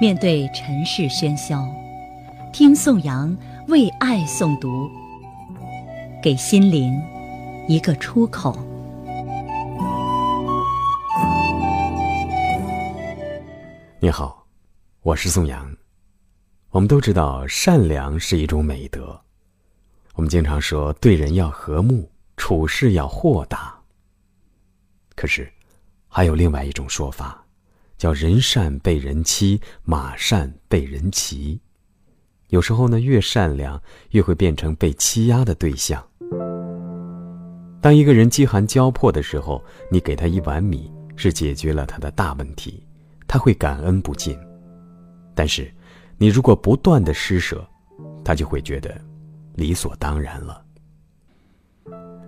面对尘世喧嚣，听宋阳为爱诵读，给心灵一个出口。你好，我是宋阳。我们都知道，善良是一种美德。我们经常说，对人要和睦，处事要豁达。可是，还有另外一种说法。叫人善被人欺，马善被人骑。有时候呢，越善良越会变成被欺压的对象。当一个人饥寒交迫的时候，你给他一碗米，是解决了他的大问题，他会感恩不尽。但是，你如果不断的施舍，他就会觉得理所当然了。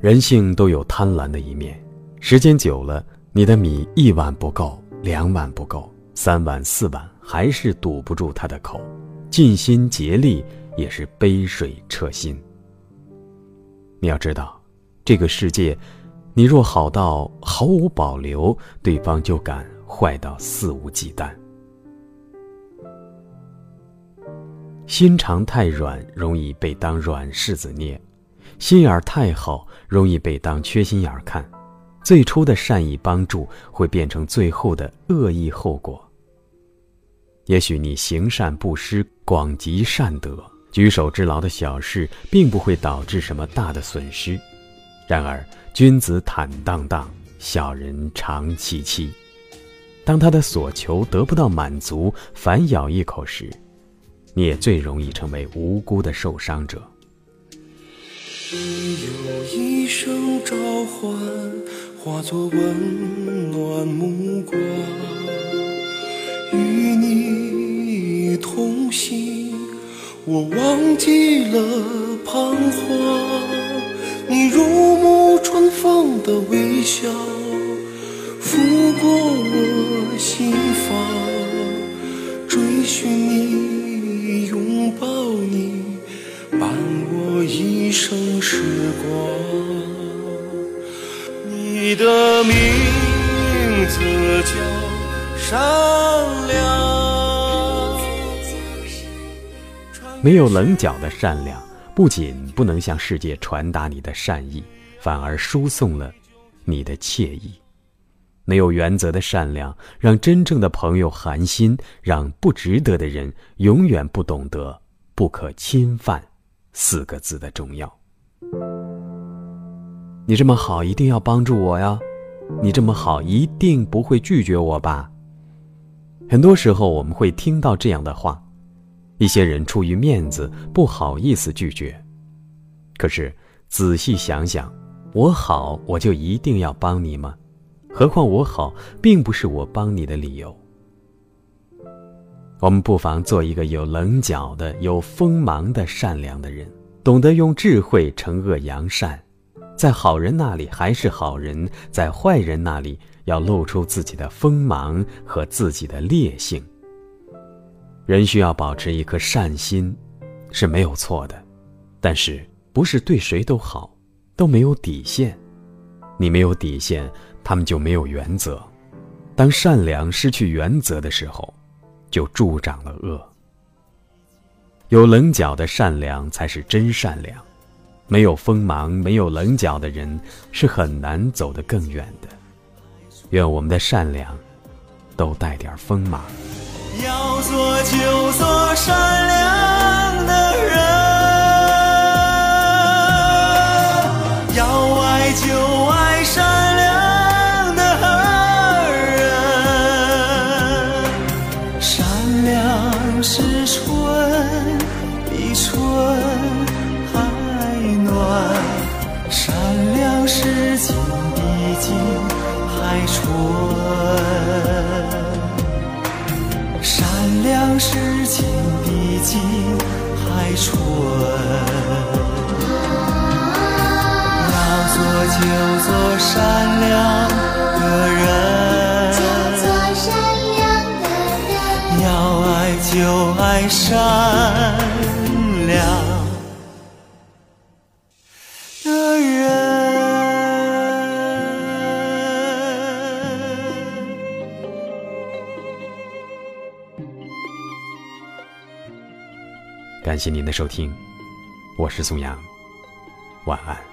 人性都有贪婪的一面，时间久了，你的米一碗不够。两碗不够，三碗四碗还是堵不住他的口，尽心竭力也是杯水车薪。你要知道，这个世界，你若好到毫无保留，对方就敢坏到肆无忌惮。心肠太软，容易被当软柿子捏；心眼儿太好，容易被当缺心眼儿看。最初的善意帮助会变成最后的恶意后果。也许你行善布施，广积善德，举手之劳的小事，并不会导致什么大的损失。然而，君子坦荡荡，小人长戚戚。当他的所求得不到满足，反咬一口时，你也最容易成为无辜的受伤者。你有一声召唤。化作温暖目光，与你同行，我忘记了彷徨。你如沐春风的微笑，拂过我心房，追寻你，拥抱你，伴我一生时光。的名字叫善良。没有棱角的善良，不仅不能向世界传达你的善意，反而输送了你的惬意。没有原则的善良，让真正的朋友寒心，让不值得的人永远不懂得“不可侵犯”四个字的重要。你这么好，一定要帮助我呀！你这么好，一定不会拒绝我吧？很多时候我们会听到这样的话，一些人出于面子不好意思拒绝。可是仔细想想，我好我就一定要帮你吗？何况我好并不是我帮你的理由。我们不妨做一个有棱角的、有锋芒的善良的人，懂得用智慧惩恶扬善。在好人那里还是好人，在坏人那里要露出自己的锋芒和自己的烈性。人需要保持一颗善心，是没有错的，但是不是对谁都好，都没有底线。你没有底线，他们就没有原则。当善良失去原则的时候，就助长了恶。有棱角的善良才是真善良。没有锋芒、没有棱角的人，是很难走得更远的。愿我们的善良，都带点锋芒。要做就做善良的人，要爱就爱善良的人。善良是春的春。比金还纯，善良是情比金还纯。要做就做善良的人，要爱就爱善良。感谢您的收听，我是宋阳，晚安。